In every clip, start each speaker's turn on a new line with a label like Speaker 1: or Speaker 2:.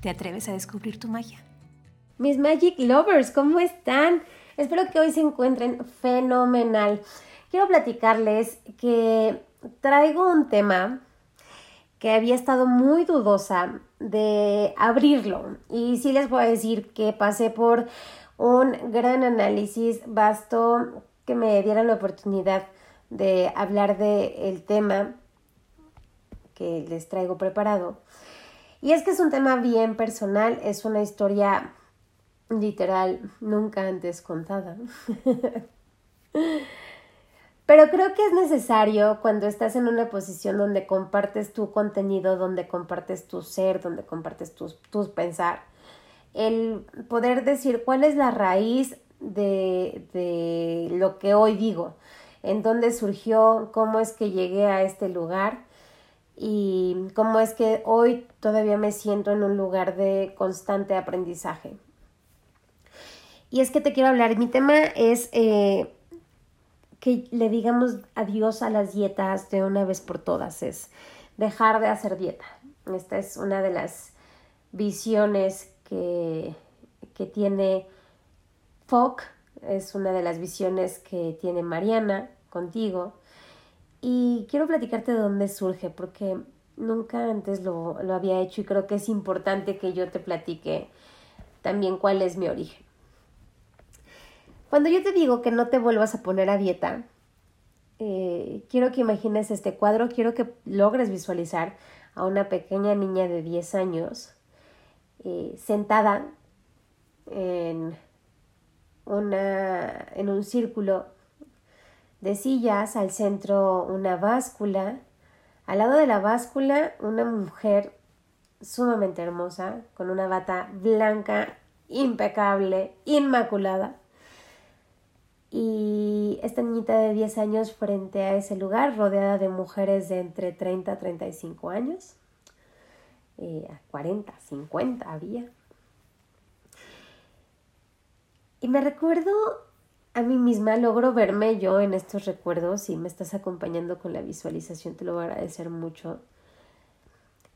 Speaker 1: ¿Te atreves a descubrir tu magia?
Speaker 2: Mis Magic Lovers, ¿cómo están? Espero que hoy se encuentren fenomenal. Quiero platicarles que traigo un tema que había estado muy dudosa de abrirlo. Y sí les voy a decir que pasé por un gran análisis, bastó que me dieran la oportunidad de hablar del tema que les traigo preparado. Y es que es un tema bien personal, es una historia literal nunca antes contada. Pero creo que es necesario cuando estás en una posición donde compartes tu contenido, donde compartes tu ser, donde compartes tus, tus pensar, el poder decir cuál es la raíz de, de lo que hoy digo, en dónde surgió, cómo es que llegué a este lugar y cómo es que hoy todavía me siento en un lugar de constante aprendizaje. Y es que te quiero hablar, mi tema es eh, que le digamos adiós a las dietas de una vez por todas, es dejar de hacer dieta. Esta es una de las visiones que, que tiene FOC, es una de las visiones que tiene Mariana contigo y quiero platicarte de dónde surge, porque nunca antes lo, lo había hecho y creo que es importante que yo te platique también cuál es mi origen. Cuando yo te digo que no te vuelvas a poner a dieta, eh, quiero que imagines este cuadro, quiero que logres visualizar a una pequeña niña de 10 años eh, sentada en, en un círculo de sillas, al centro una báscula, al lado de la báscula una mujer sumamente hermosa, con una bata blanca, impecable, inmaculada. Y esta niñita de 10 años frente a ese lugar, rodeada de mujeres de entre 30 a 35 años, eh, 40, 50 había. Y me recuerdo a mí misma logro verme yo en estos recuerdos y me estás acompañando con la visualización, te lo voy a agradecer mucho.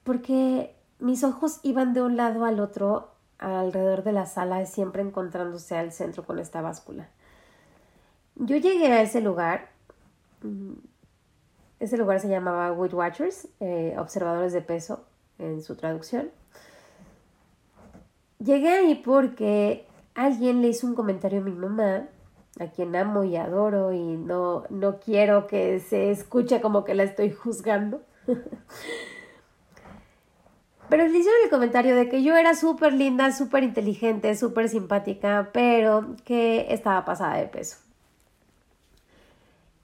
Speaker 2: Porque mis ojos iban de un lado al otro alrededor de la sala, siempre encontrándose al centro con esta báscula. Yo llegué a ese lugar, mm, ese lugar se llamaba Weight Watchers, eh, observadores de peso en su traducción. Llegué ahí porque alguien le hizo un comentario a mi mamá a quien amo y adoro y no, no quiero que se escuche como que la estoy juzgando. Pero le hicieron el comentario de que yo era súper linda, súper inteligente, súper simpática, pero que estaba pasada de peso.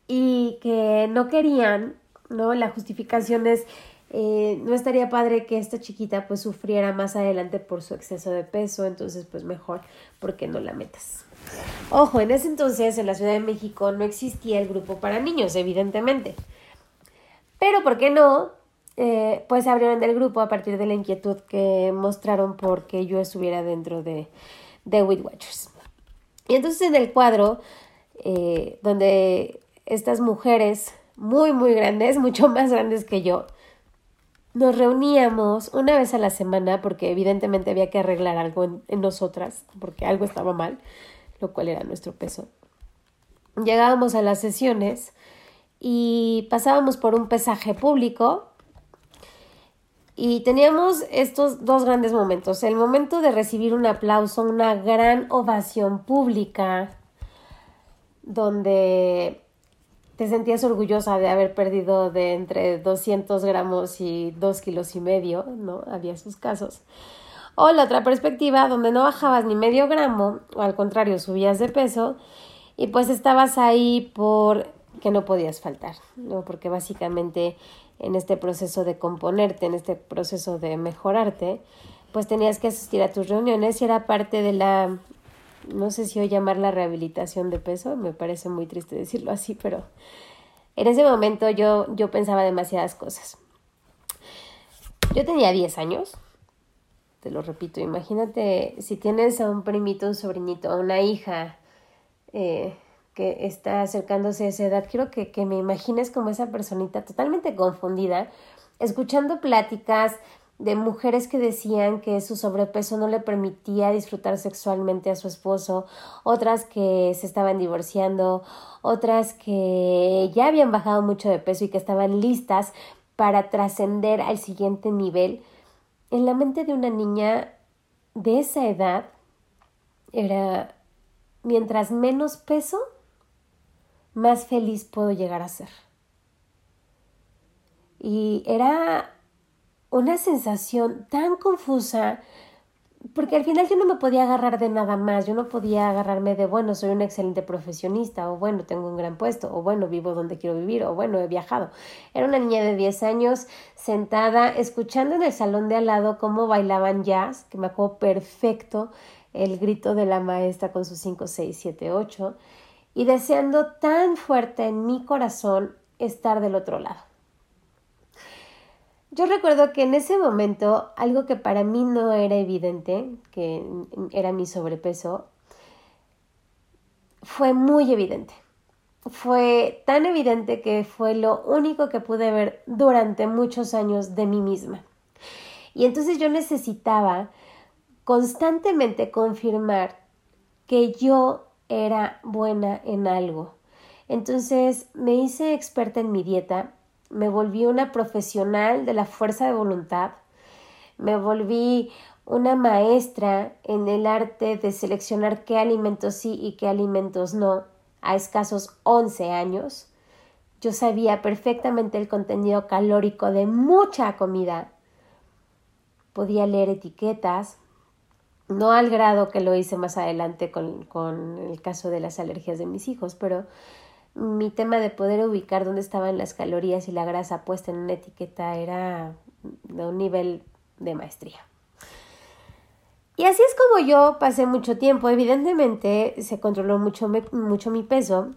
Speaker 2: Y que no querían, ¿no? La justificación es, eh, no estaría padre que esta chiquita pues sufriera más adelante por su exceso de peso, entonces pues mejor porque no la metas. Ojo, en ese entonces en la Ciudad de México no existía el grupo para niños, evidentemente. Pero, ¿por qué no? Eh, pues abrieron el grupo a partir de la inquietud que mostraron porque yo estuviera dentro de, de With Watchers. Y entonces en el cuadro, eh, donde estas mujeres muy, muy grandes, mucho más grandes que yo, nos reuníamos una vez a la semana porque evidentemente había que arreglar algo en nosotras, porque algo estaba mal lo cual era nuestro peso. Llegábamos a las sesiones y pasábamos por un pesaje público y teníamos estos dos grandes momentos. El momento de recibir un aplauso, una gran ovación pública, donde te sentías orgullosa de haber perdido de entre 200 gramos y 2 kilos y medio, ¿no? Había sus casos. O la otra perspectiva, donde no bajabas ni medio gramo, o al contrario, subías de peso, y pues estabas ahí por que no podías faltar, ¿no? Porque básicamente en este proceso de componerte, en este proceso de mejorarte, pues tenías que asistir a tus reuniones y era parte de la, no sé si hoy llamarla rehabilitación de peso, me parece muy triste decirlo así, pero en ese momento yo, yo pensaba demasiadas cosas. Yo tenía 10 años, te lo repito, imagínate si tienes a un primito, un sobrinito, a una hija eh, que está acercándose a esa edad, quiero que, que me imagines como esa personita totalmente confundida, escuchando pláticas de mujeres que decían que su sobrepeso no le permitía disfrutar sexualmente a su esposo, otras que se estaban divorciando, otras que ya habían bajado mucho de peso y que estaban listas para trascender al siguiente nivel. En la mente de una niña de esa edad era mientras menos peso, más feliz puedo llegar a ser. Y era una sensación tan confusa, porque al final yo no me podía agarrar de nada más, yo no podía agarrarme de, bueno, soy un excelente profesionista, o bueno, tengo un gran puesto, o bueno, vivo donde quiero vivir, o bueno, he viajado. Era una niña de 10 años sentada, escuchando en el salón de al lado cómo bailaban jazz, que me acuerdo perfecto el grito de la maestra con sus 5, 6, 7, 8, y deseando tan fuerte en mi corazón estar del otro lado. Yo recuerdo que en ese momento algo que para mí no era evidente, que era mi sobrepeso, fue muy evidente. Fue tan evidente que fue lo único que pude ver durante muchos años de mí misma. Y entonces yo necesitaba constantemente confirmar que yo era buena en algo. Entonces me hice experta en mi dieta, me volví una profesional de la fuerza de voluntad, me volví una maestra en el arte de seleccionar qué alimentos sí y qué alimentos no a escasos 11 años. Yo sabía perfectamente el contenido calórico de mucha comida. Podía leer etiquetas, no al grado que lo hice más adelante con, con el caso de las alergias de mis hijos, pero mi tema de poder ubicar dónde estaban las calorías y la grasa puesta en una etiqueta era de un nivel de maestría. Y así es como yo pasé mucho tiempo. Evidentemente se controló mucho, mucho mi peso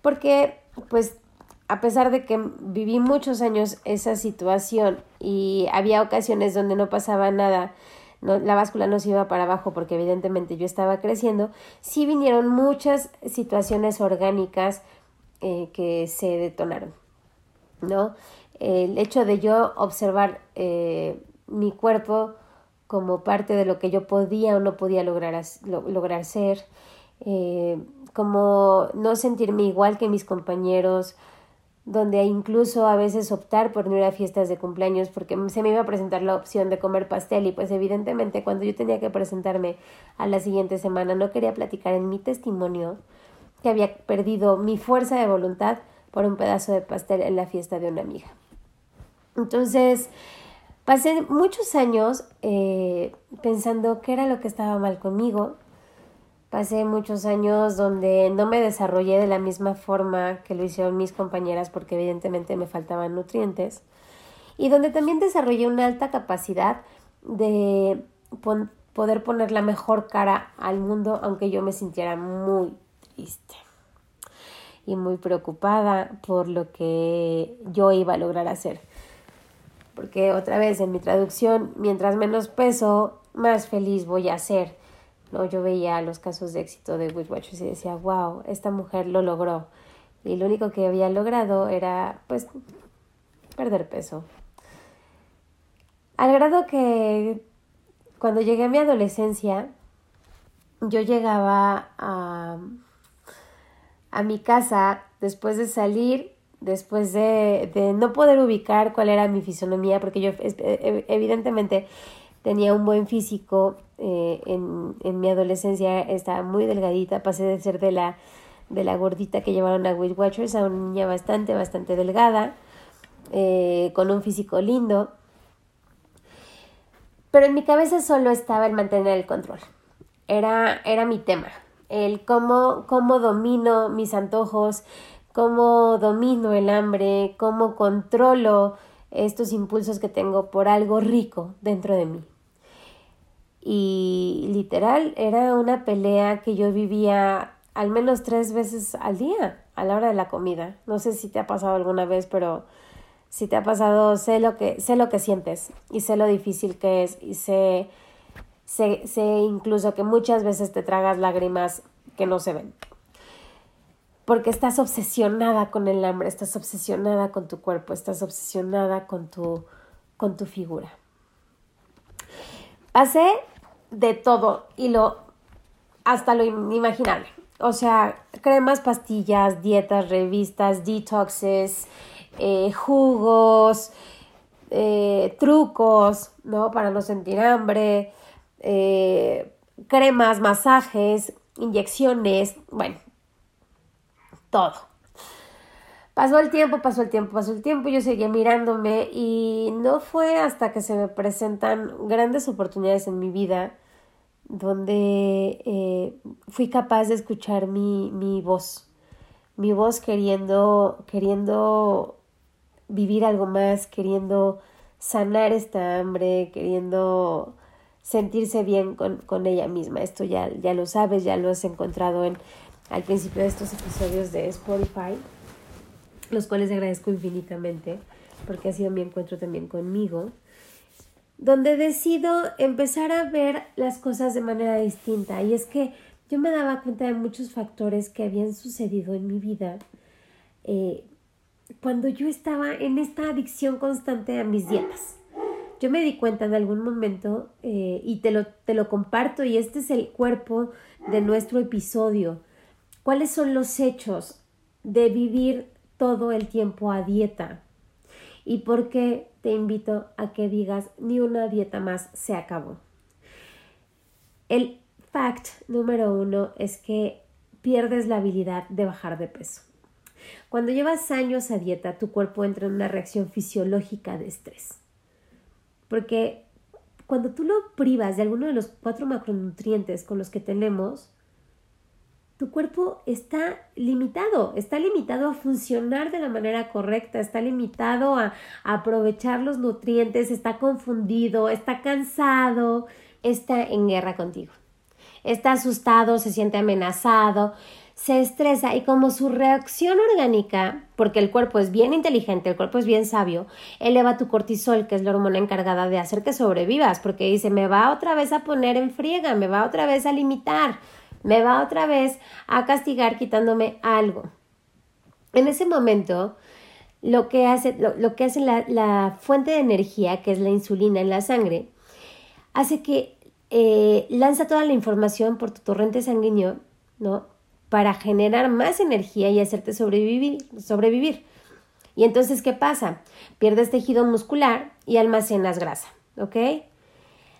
Speaker 2: porque pues a pesar de que viví muchos años esa situación y había ocasiones donde no pasaba nada, no, la báscula no se iba para abajo porque evidentemente yo estaba creciendo, sí vinieron muchas situaciones orgánicas eh, que se detonaron, ¿no? El hecho de yo observar eh, mi cuerpo como parte de lo que yo podía o no podía lograr, lograr ser, eh, como no sentirme igual que mis compañeros, donde incluso a veces optar por no ir a fiestas de cumpleaños porque se me iba a presentar la opción de comer pastel y pues evidentemente cuando yo tenía que presentarme a la siguiente semana no quería platicar en mi testimonio que había perdido mi fuerza de voluntad por un pedazo de pastel en la fiesta de una amiga. Entonces, pasé muchos años eh, pensando qué era lo que estaba mal conmigo. Pasé muchos años donde no me desarrollé de la misma forma que lo hicieron mis compañeras porque evidentemente me faltaban nutrientes. Y donde también desarrollé una alta capacidad de poder poner la mejor cara al mundo aunque yo me sintiera muy y muy preocupada por lo que yo iba a lograr hacer. Porque otra vez en mi traducción, mientras menos peso, más feliz voy a ser. ¿no? Yo veía los casos de éxito de Weight y decía, wow, esta mujer lo logró. Y lo único que había logrado era, pues, perder peso. Al grado que cuando llegué a mi adolescencia, yo llegaba a a mi casa después de salir, después de, de no poder ubicar cuál era mi fisonomía, porque yo e, e, evidentemente tenía un buen físico eh, en, en, mi adolescencia, estaba muy delgadita, pasé de ser de la, de la gordita que llevaron a Weight Watchers a una niña bastante, bastante delgada, eh, con un físico lindo. Pero en mi cabeza solo estaba el mantener el control. Era, era mi tema el cómo, cómo domino mis antojos, cómo domino el hambre, cómo controlo estos impulsos que tengo por algo rico dentro de mí. y literal era una pelea que yo vivía al menos tres veces al día a la hora de la comida. No sé si te ha pasado alguna vez, pero si te ha pasado, sé lo que, sé lo que sientes y sé lo difícil que es y sé, sé, sé incluso que muchas veces te tragas lágrimas que no se ven. Porque estás obsesionada con el hambre, estás obsesionada con tu cuerpo, estás obsesionada con tu, con tu figura. Pasé de todo y lo hasta lo inimaginable. O sea, cremas, pastillas, dietas, revistas, detoxes, eh, jugos, eh, trucos, ¿no? Para no sentir hambre, eh, cremas, masajes, inyecciones, bueno, todo. Pasó el tiempo, pasó el tiempo, pasó el tiempo, yo seguía mirándome y no fue hasta que se me presentan grandes oportunidades en mi vida donde eh, fui capaz de escuchar mi, mi voz, mi voz queriendo, queriendo vivir algo más, queriendo sanar esta hambre, queriendo sentirse bien con, con ella misma. Esto ya, ya lo sabes, ya lo has encontrado en, al principio de estos episodios de Spotify, los cuales agradezco infinitamente porque ha sido mi encuentro también conmigo donde decido empezar a ver las cosas de manera distinta. Y es que yo me daba cuenta de muchos factores que habían sucedido en mi vida eh, cuando yo estaba en esta adicción constante a mis dietas. Yo me di cuenta en algún momento eh, y te lo, te lo comparto y este es el cuerpo de nuestro episodio. ¿Cuáles son los hechos de vivir todo el tiempo a dieta? ¿Y por qué te invito a que digas ni una dieta más se acabó. El fact número uno es que pierdes la habilidad de bajar de peso. Cuando llevas años a dieta, tu cuerpo entra en una reacción fisiológica de estrés. Porque cuando tú lo privas de alguno de los cuatro macronutrientes con los que tenemos, tu cuerpo está limitado, está limitado a funcionar de la manera correcta, está limitado a, aprovechar los nutrientes, está confundido, está cansado, está en guerra contigo. Está asustado, se siente amenazado, se estresa y como su reacción orgánica, porque el cuerpo es bien inteligente, el cuerpo es bien sabio, eleva tu cortisol, que es la hormona encargada de hacer que sobrevivas, porque dice, me va otra vez a poner en friega, me va otra vez a limitar, me va otra vez a castigar quitándome algo. En ese momento, lo que hace, lo, que hace la, fuente de energía, que es la insulina en la sangre, hace que eh, lanza toda la información por tu torrente sanguíneo, ¿no? Para generar más energía y hacerte sobrevivir, sobrevivir. Y entonces, ¿qué pasa? Pierdes tejido muscular y almacenas grasa, ¿ok?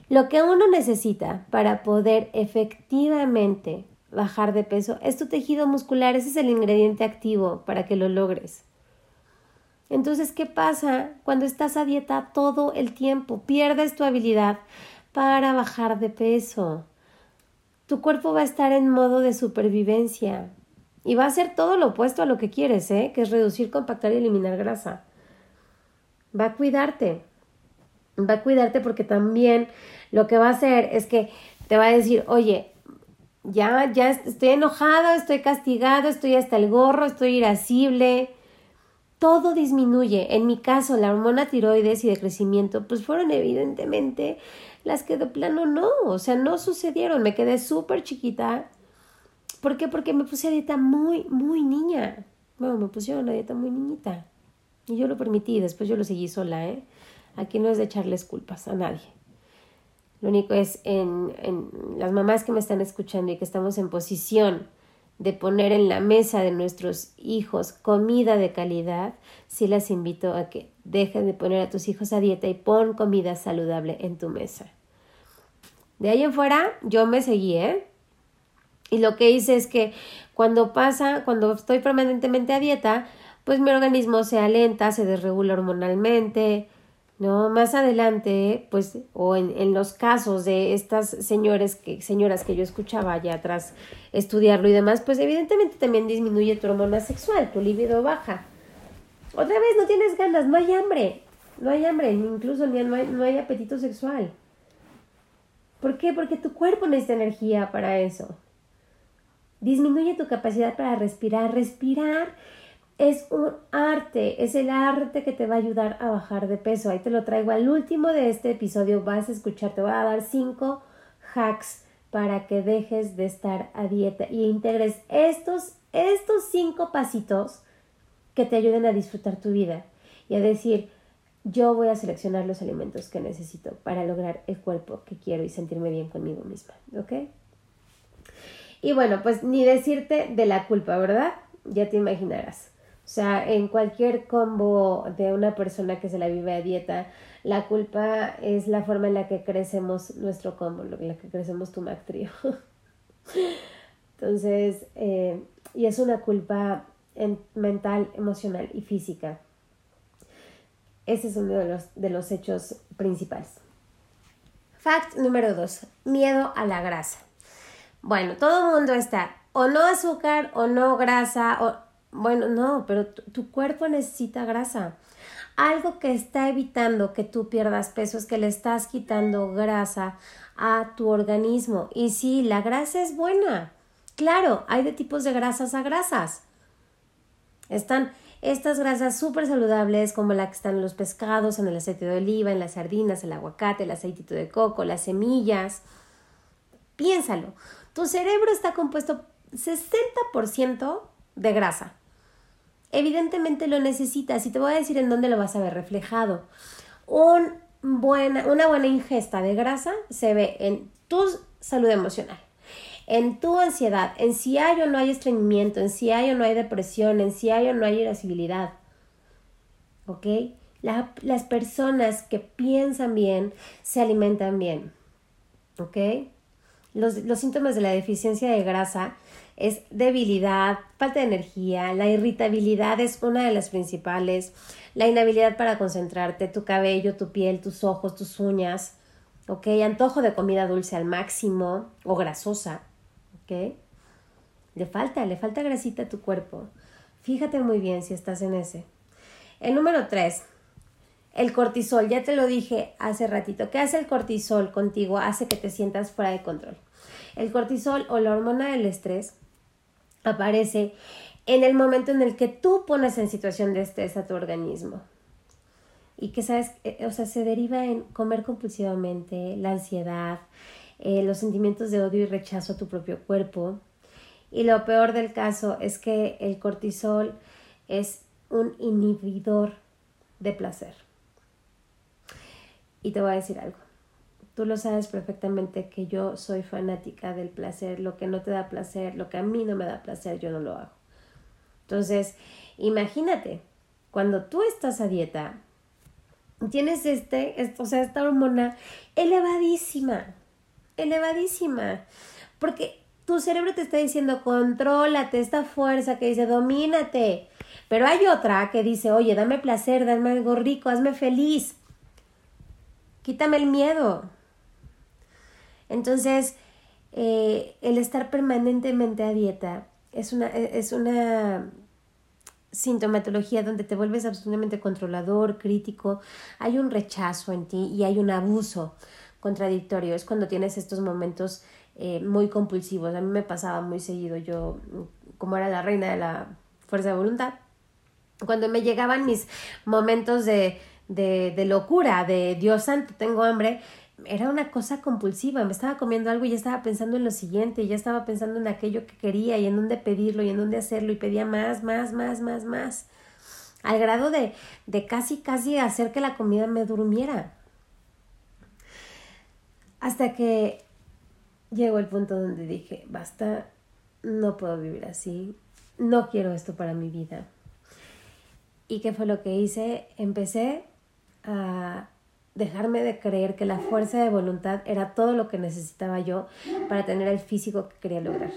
Speaker 2: Lo que uno necesita para poder efectivamente bajar de peso es tu tejido muscular, ese es el ingrediente activo para que lo logres. Entonces, ¿qué pasa cuando estás a dieta todo el tiempo? Pierdes tu habilidad para bajar de peso. Tu cuerpo va a estar en modo de supervivencia y va a hacer todo lo opuesto a lo que quieres, ¿eh? que es reducir, compactar y eliminar grasa. Va a cuidarte. Va a cuidarte porque también lo que va a hacer es que te va a decir, oye, ya, ya estoy enojado, estoy castigado, estoy hasta el gorro, estoy irascible. Todo disminuye. En mi caso, la hormona tiroides y de crecimiento, pues fueron evidentemente las que de plano no, o sea, no sucedieron. Me quedé súper chiquita. ¿Por qué? Porque me puse a dieta muy, muy niña. Bueno, me pusieron a dieta muy niñita. Y yo lo permití, después yo lo seguí sola, ¿eh? Aquí no es de echarles culpas a nadie. Lo único es en, las mamás que me están escuchando y que estamos en posición de poner en la mesa de nuestros hijos comida de calidad, sí las invito a que dejen de poner a tus hijos a dieta y pon comida saludable en tu mesa. De ahí en fuera, yo me seguí, ¿eh? Y lo que hice es que cuando pasa, cuando estoy permanentemente a dieta, pues mi organismo se alenta, se desregula hormonalmente, ¿no? Más adelante, pues, o en, en, los casos de estas señores que, señoras que yo escuchaba allá atrás estudiarlo y demás, pues evidentemente también disminuye tu hormona sexual, tu libido baja. Otra vez no tienes ganas, no hay hambre, no hay hambre, incluso no hay, no hay apetito sexual. ¿Por qué? Porque tu cuerpo necesita energía para eso. Disminuye tu capacidad para respirar. Respirar es un arte, es el arte que te va a ayudar a bajar de peso. Ahí te lo traigo al último de este episodio. Vas a escuchar, te voy a dar cinco hacks para que dejes de estar a dieta y integres estos, estos cinco pasitos que te ayuden a disfrutar tu vida y a decir, yo voy a seleccionar los alimentos que necesito para lograr el cuerpo que quiero y sentirme bien conmigo misma, ¿ok? Y bueno, pues ni decirte de la culpa, ¿verdad? Ya te imaginarás. O sea, en cualquier combo de una persona que se la vive a dieta, la culpa es la forma en la que crecemos nuestro combo, en la que crecemos tu Mac Entonces, eh, y es una culpa mental, emocional y física. Ese es uno de los, de los hechos principales. Fact número dos, miedo a la grasa. Bueno, todo el mundo está o no azúcar o no grasa bueno, no, pero tu cuerpo necesita grasa. Algo que está evitando que tú pierdas peso es que le estás quitando grasa a tu organismo. Y sí, la grasa es buena. Claro, hay de tipos de grasas a grasas. Están estas grasas súper saludables como la que están en los pescados, en el aceite de oliva, en las sardinas, el aguacate, el aceitito de coco, las semillas. Piénsalo. Tu cerebro está compuesto 60% de grasa evidentemente lo necesitas y te voy a decir en dónde lo vas a ver reflejado. Una buena ingesta de grasa se ve en tu salud emocional, en tu ansiedad, en si hay o no hay estreñimiento, en si hay o no hay depresión, en si hay o no hay irascibilidad. ¿Ok? las personas que piensan bien se alimentan bien. ¿Ok? Los síntomas de la deficiencia de grasa es debilidad, falta de energía, la irritabilidad es una de las principales, la inhabilidad para concentrarte, tu cabello, tu piel, tus ojos, tus uñas, ¿ok? Antojo de comida dulce al máximo o grasosa, ¿ok? Le falta, le falta grasita a tu cuerpo. Fíjate muy bien si estás en ese. El número tres, el cortisol, ya te lo dije hace ratito. ¿Qué hace el cortisol contigo? Hace que te sientas fuera de control. El cortisol o la hormona del estrés aparece en el momento en el que tú pones en situación de estrés a tu organismo. Y que, ¿sabes? Eh, o sea, se deriva en comer compulsivamente, la ansiedad, eh, los sentimientos de odio y rechazo a tu propio cuerpo. Y lo peor del caso es que el cortisol es un inhibidor de placer. Y te voy a decir algo. Tú lo sabes perfectamente que yo soy fanática del placer, lo que no te da placer, lo que a mí no me da placer, yo no lo hago. Entonces, imagínate, cuando tú estás a dieta, tienes este, o sea, esta hormona elevadísima, elevadísima, porque tu cerebro te está diciendo, contrólate, esta fuerza que dice, domínate, pero hay otra que dice, oye, dame placer, dame algo rico, hazme feliz, quítame el miedo, entonces, eh, el estar permanentemente a dieta es una, e, es una sintomatología donde te vuelves absolutamente controlador, crítico, hay un rechazo en ti y hay un abuso contradictorio. Es cuando tienes estos momentos eh, muy compulsivos. A mí me pasaba muy seguido, yo como era la reina de la fuerza de voluntad, cuando me llegaban mis momentos de, de, de locura, de Dios santo, tengo hambre, era una cosa compulsiva, me estaba comiendo algo y ya estaba pensando en lo siguiente, y ya estaba pensando en aquello que quería y en dónde pedirlo y en dónde hacerlo y pedía más, más, más, más, más, al grado de, de casi, casi hacer que la comida me durmiera. Hasta que llegó el punto donde dije, basta, no puedo vivir así, no quiero esto para mi vida. ¿Y qué fue lo que hice? Empecé a dejarme de creer que la fuerza de voluntad era todo lo que necesitaba yo para tener el físico que quería lograr.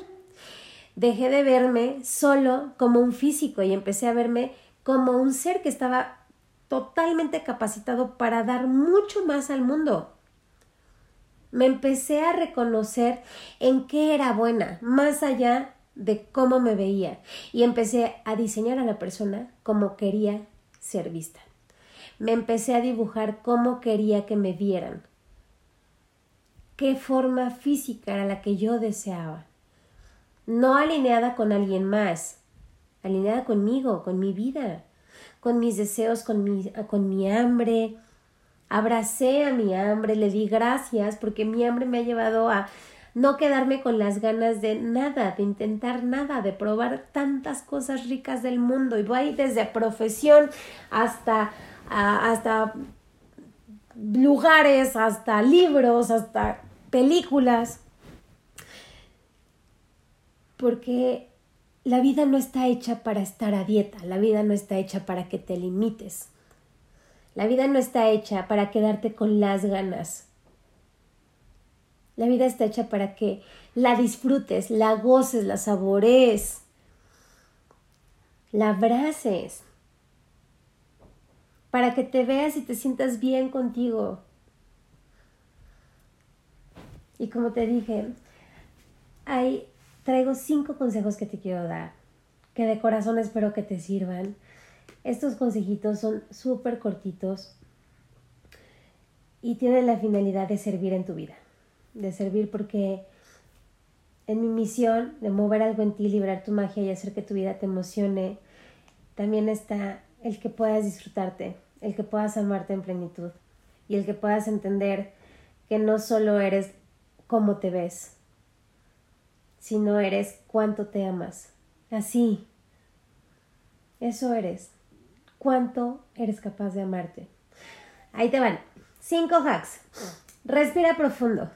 Speaker 2: Dejé de verme solo como un físico y empecé a verme como un ser que estaba totalmente capacitado para dar mucho más al mundo. Me empecé a reconocer en qué era buena, más allá de cómo me veía, y empecé a diseñar a la persona como quería ser vista me empecé a dibujar cómo quería que me vieran. qué forma física era la que yo deseaba. No alineada con alguien más, alineada conmigo, con mi vida, con mis deseos, con mi, con mi hambre. Abracé a mi hambre, le di gracias porque mi hambre me ha llevado a no quedarme con las ganas de nada, de intentar nada, de probar tantas cosas ricas del mundo. Y voy desde profesión hasta, hasta lugares, hasta libros, hasta películas. Porque la vida no está hecha para estar a dieta, la vida no está hecha para que te limites. La vida no está hecha para quedarte con las ganas. La vida está hecha para que la disfrutes, la goces, la saborees, la abraces, para que te veas y te sientas bien contigo. Y como te dije, hay, traigo cinco consejos que te quiero dar, que de corazón espero que te sirvan. Estos consejitos son súper cortitos y tienen la finalidad de servir en tu vida de servir porque en mi misión de mover algo en ti, liberar tu magia y hacer que tu vida te emocione, también está el que puedas disfrutarte, el que puedas amarte en plenitud y el que puedas entender que no solo eres cómo te ves, sino eres cuánto te amas. Así, eso eres. ¿Cuánto eres capaz de amarte? Ahí te van. Cinco hacks. Respira profundo.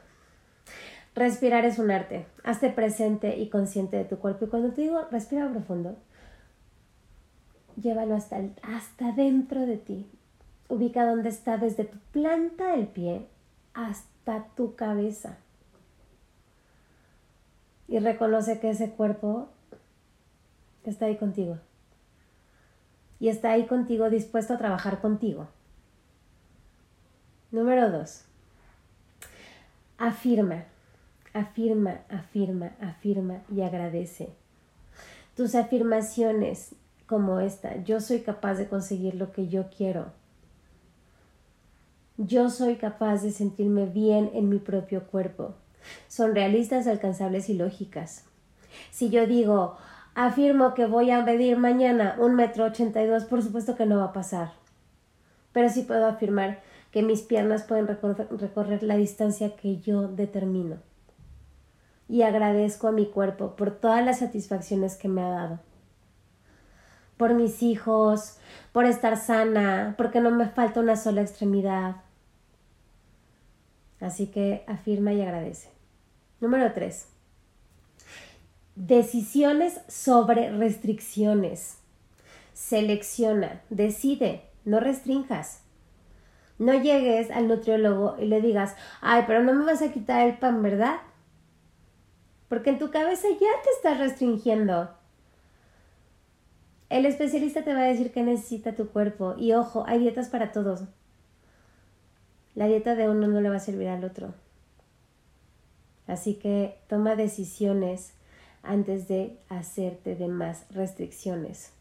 Speaker 2: Respirar es un arte. Hazte presente y consciente de tu cuerpo. Y cuando te digo respira profundo, llévalo hasta, hasta dentro de ti. Ubica dónde está desde tu planta del pie hasta tu cabeza. Y reconoce que ese cuerpo está ahí contigo. Y está ahí contigo dispuesto a trabajar contigo. Número dos. Afirma. Afirma, afirma, afirma y agradece. Tus afirmaciones como esta, yo soy capaz de conseguir lo que yo quiero. Yo soy capaz de sentirme bien en mi propio cuerpo. Son realistas, alcanzables y lógicas. Si yo digo, afirmo que voy a medir mañana un metro ochenta y dos, por supuesto que no va a pasar. Pero sí puedo afirmar que mis piernas pueden recorrer la distancia que yo determino y agradezco a mi cuerpo por todas las satisfacciones que me ha dado. Por mis hijos, por estar sana, porque no me falta una sola extremidad. Así que afirma y agradece. Número 3. Decisiones sobre restricciones. Selecciona, decide, no restrinjas. No llegues al nutriólogo y le digas, ay, pero no me vas a quitar el pan, ¿verdad? porque en tu cabeza ya te estás restringiendo. El especialista te va a decir que necesita tu cuerpo y ojo, hay dietas para todos. La dieta de uno no le va a servir al otro. Así que toma decisiones antes de hacerte de más restricciones.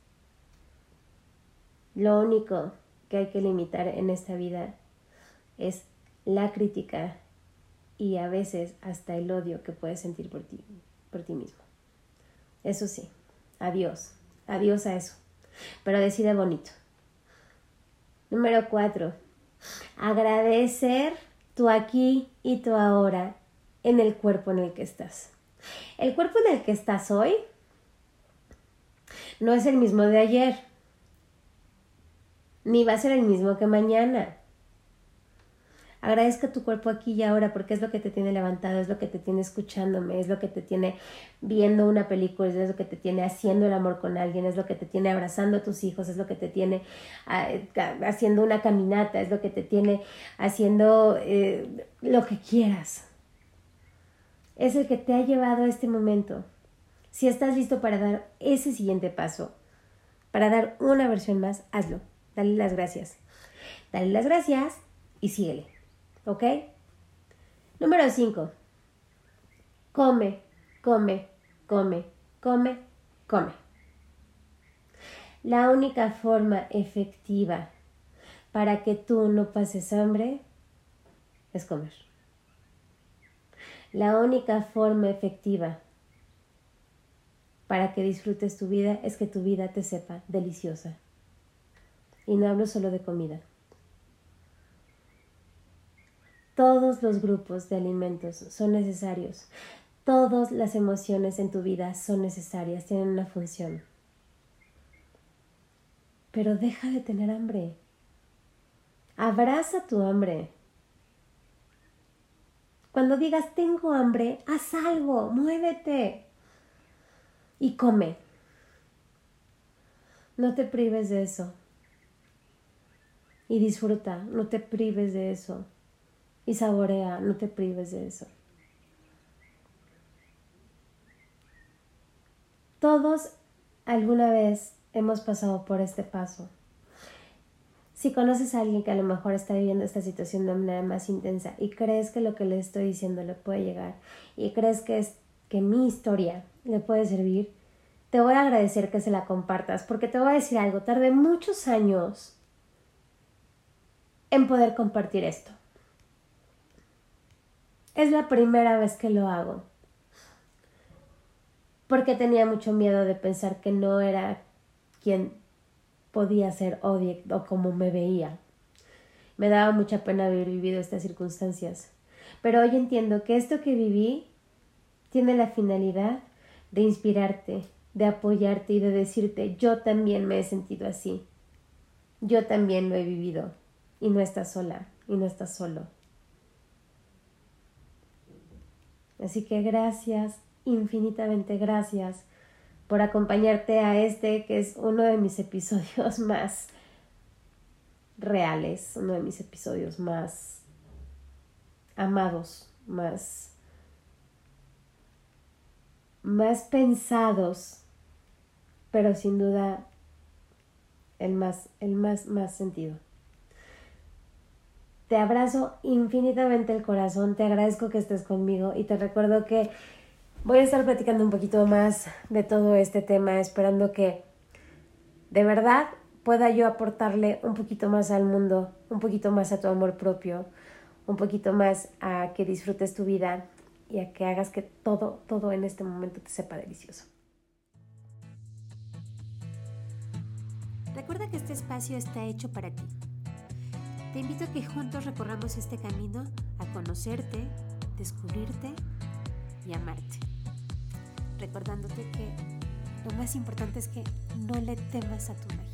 Speaker 2: Lo único que hay que limitar en esta vida es la crítica y a veces hasta el odio que puedes sentir por ti, por ti mismo. Eso sí, adiós, adiós a eso, pero decide bonito. Número cuatro, agradecer tu aquí y tu ahora en el cuerpo en el que estás. El cuerpo en el que estás hoy no es el mismo de ayer, ni va a ser el mismo que mañana. Agradezca tu cuerpo aquí y ahora porque es lo que te tiene levantado, es lo que te tiene escuchándome, es lo que te tiene viendo una película, es lo que te tiene haciendo el amor con alguien, es lo que te tiene abrazando a tus hijos, es lo que te tiene ah, haciendo una caminata, es lo que te tiene haciendo eh, lo que quieras. Es el que te ha llevado a este momento. Si estás listo para dar ese siguiente paso, para dar una versión más, hazlo. Dale las gracias. Dale las gracias y síguele. ¿Ok? Número 5. Come, come, come, come, come. La única forma efectiva para que tú no pases hambre es comer. La única forma efectiva para que disfrutes tu vida es que tu vida te sepa deliciosa. Y no hablo solo de comida. Todos los grupos de alimentos son necesarios. Todas las emociones en tu vida son necesarias, tienen una función. Pero deja de tener hambre. Abraza tu hambre. Cuando digas tengo hambre, haz algo, muévete y come. No te prives de eso. Y disfruta, no te prives de eso. Y saborea, no te prives de eso. Todos alguna vez hemos pasado por este paso. Si conoces a alguien que a lo mejor está viviendo esta situación de manera más intensa y crees que lo que le estoy diciendo le puede llegar y crees que es que mi historia le puede servir, te voy a agradecer que se la compartas porque te voy a decir algo, tardé muchos años en poder compartir esto. Es la primera vez que lo hago porque tenía mucho miedo de pensar que no era quien podía ser o, o como me veía. Me daba mucha pena haber vivido estas circunstancias, pero hoy entiendo que esto que viví tiene la finalidad de inspirarte, de apoyarte y de decirte yo también me he sentido así. Yo también lo he vivido y no estás sola y no estás solo. Así que gracias, infinitamente gracias por acompañarte a este que es uno de mis episodios más reales, uno de mis episodios más amados, más más pensados, pero sin duda el más el más más sentido. Te abrazo infinitamente el corazón, te agradezco que estés conmigo y te recuerdo que voy a estar platicando un poquito más de todo este tema, esperando que de verdad pueda yo aportarle un poquito más al mundo, un poquito más a tu amor propio, un poquito más a que disfrutes tu vida y a que hagas que todo, todo en este momento te sepa delicioso.
Speaker 1: Recuerda que este espacio está hecho para ti. Te invito a que juntos recorramos este camino a conocerte, descubrirte y amarte recordándote que lo más importante es que no le temas a tu magia.